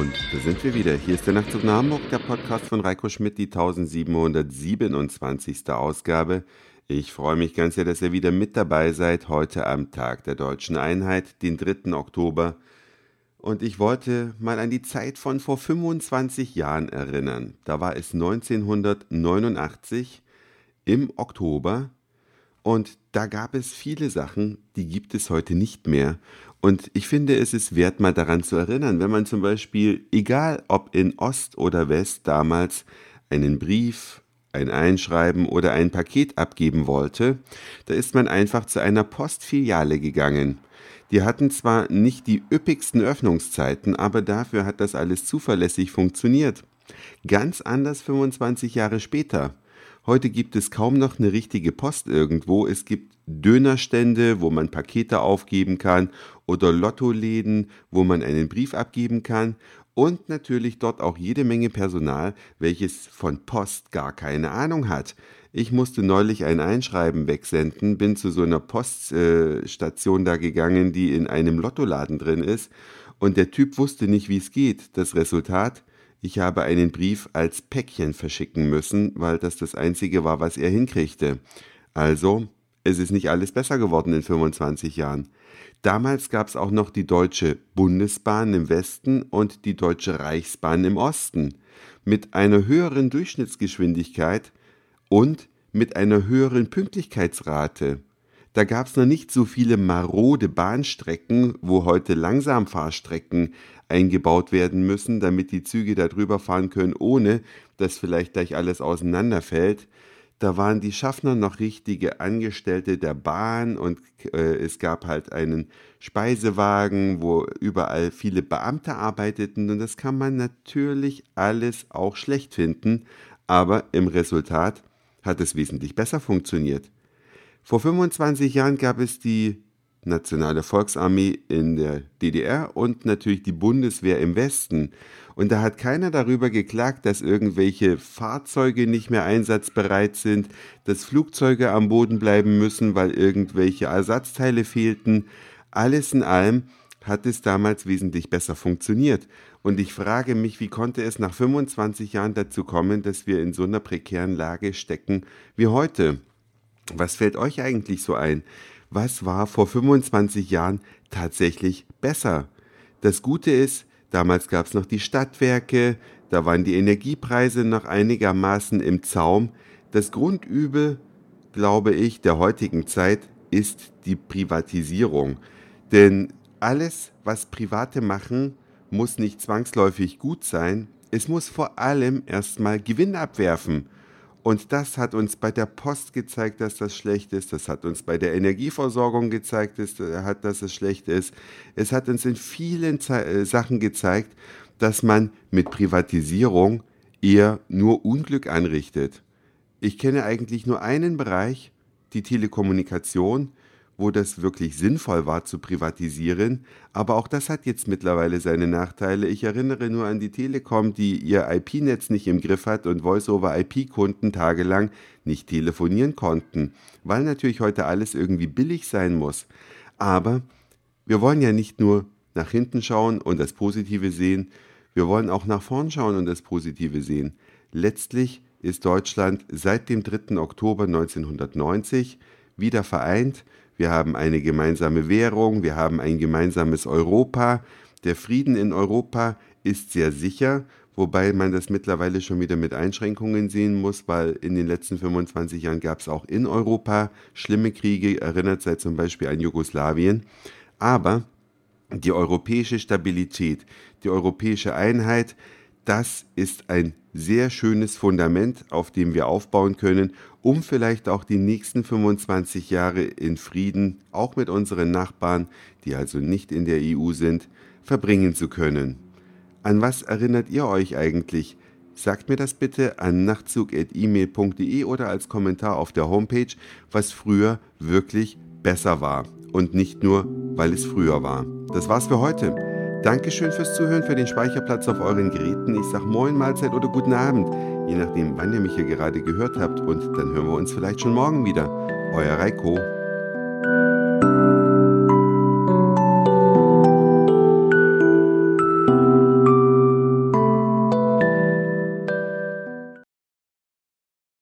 sind wir wieder. Hier ist der Nachtzug nach Hamburg, der Podcast von Reiko Schmidt, die 1727. Ausgabe. Ich freue mich ganz sehr, dass ihr wieder mit dabei seid, heute am Tag der deutschen Einheit, den 3. Oktober. Und ich wollte mal an die Zeit von vor 25 Jahren erinnern. Da war es 1989 im Oktober und da gab es viele Sachen, die gibt es heute nicht mehr. Und ich finde, es ist wert, mal daran zu erinnern, wenn man zum Beispiel, egal ob in Ost oder West damals, einen Brief, ein Einschreiben oder ein Paket abgeben wollte, da ist man einfach zu einer Postfiliale gegangen. Die hatten zwar nicht die üppigsten Öffnungszeiten, aber dafür hat das alles zuverlässig funktioniert. Ganz anders 25 Jahre später. Heute gibt es kaum noch eine richtige Post irgendwo. Es gibt Dönerstände, wo man Pakete aufgeben kann oder Lottoläden, wo man einen Brief abgeben kann und natürlich dort auch jede Menge Personal, welches von Post gar keine Ahnung hat. Ich musste neulich ein Einschreiben wegsenden, bin zu so einer Poststation äh, da gegangen, die in einem Lottoladen drin ist und der Typ wusste nicht, wie es geht. Das Resultat, ich habe einen Brief als Päckchen verschicken müssen, weil das das einzige war, was er hinkriegte. Also, es ist nicht alles besser geworden in 25 Jahren. Damals gab es auch noch die Deutsche Bundesbahn im Westen und die Deutsche Reichsbahn im Osten mit einer höheren Durchschnittsgeschwindigkeit und mit einer höheren Pünktlichkeitsrate. Da gab es noch nicht so viele marode Bahnstrecken, wo heute Langsamfahrstrecken eingebaut werden müssen, damit die Züge da drüber fahren können, ohne dass vielleicht gleich alles auseinanderfällt. Da waren die Schaffner noch richtige Angestellte der Bahn und äh, es gab halt einen Speisewagen, wo überall viele Beamte arbeiteten und das kann man natürlich alles auch schlecht finden, aber im Resultat hat es wesentlich besser funktioniert. Vor 25 Jahren gab es die Nationale Volksarmee in der DDR und natürlich die Bundeswehr im Westen. Und da hat keiner darüber geklagt, dass irgendwelche Fahrzeuge nicht mehr einsatzbereit sind, dass Flugzeuge am Boden bleiben müssen, weil irgendwelche Ersatzteile fehlten. Alles in allem hat es damals wesentlich besser funktioniert. Und ich frage mich, wie konnte es nach 25 Jahren dazu kommen, dass wir in so einer prekären Lage stecken wie heute? Was fällt euch eigentlich so ein? Was war vor 25 Jahren tatsächlich besser. Das Gute ist, damals gab es noch die Stadtwerke, da waren die Energiepreise noch einigermaßen im Zaum. Das Grundübel, glaube ich, der heutigen Zeit ist die Privatisierung. Denn alles, was Private machen, muss nicht zwangsläufig gut sein. Es muss vor allem erstmal Gewinn abwerfen. Und das hat uns bei der Post gezeigt, dass das schlecht ist. Das hat uns bei der Energieversorgung gezeigt, dass es schlecht ist. Es hat uns in vielen äh, Sachen gezeigt, dass man mit Privatisierung eher nur Unglück anrichtet. Ich kenne eigentlich nur einen Bereich, die Telekommunikation, wo das wirklich sinnvoll war zu privatisieren. Aber auch das hat jetzt mittlerweile seine Nachteile. Ich erinnere nur an die Telekom, die ihr IP-Netz nicht im Griff hat und Voice-over-IP-Kunden tagelang nicht telefonieren konnten, weil natürlich heute alles irgendwie billig sein muss. Aber wir wollen ja nicht nur nach hinten schauen und das Positive sehen, wir wollen auch nach vorn schauen und das Positive sehen. Letztlich ist Deutschland seit dem 3. Oktober 1990 wieder vereint wir haben eine gemeinsame Währung, wir haben ein gemeinsames Europa. Der Frieden in Europa ist sehr sicher, wobei man das mittlerweile schon wieder mit Einschränkungen sehen muss, weil in den letzten 25 Jahren gab es auch in Europa schlimme Kriege, erinnert sei zum Beispiel an Jugoslawien. Aber die europäische Stabilität, die europäische Einheit, das ist ein sehr schönes Fundament, auf dem wir aufbauen können, um vielleicht auch die nächsten 25 Jahre in Frieden, auch mit unseren Nachbarn, die also nicht in der EU sind, verbringen zu können. An was erinnert ihr euch eigentlich? Sagt mir das bitte an nachtzug.email.de oder als Kommentar auf der Homepage, was früher wirklich besser war und nicht nur, weil es früher war. Das war's für heute. Dankeschön fürs Zuhören, für den Speicherplatz auf euren Geräten. Ich sag Moin, Mahlzeit oder guten Abend, je nachdem, wann ihr mich hier gerade gehört habt. Und dann hören wir uns vielleicht schon morgen wieder. Euer Reiko.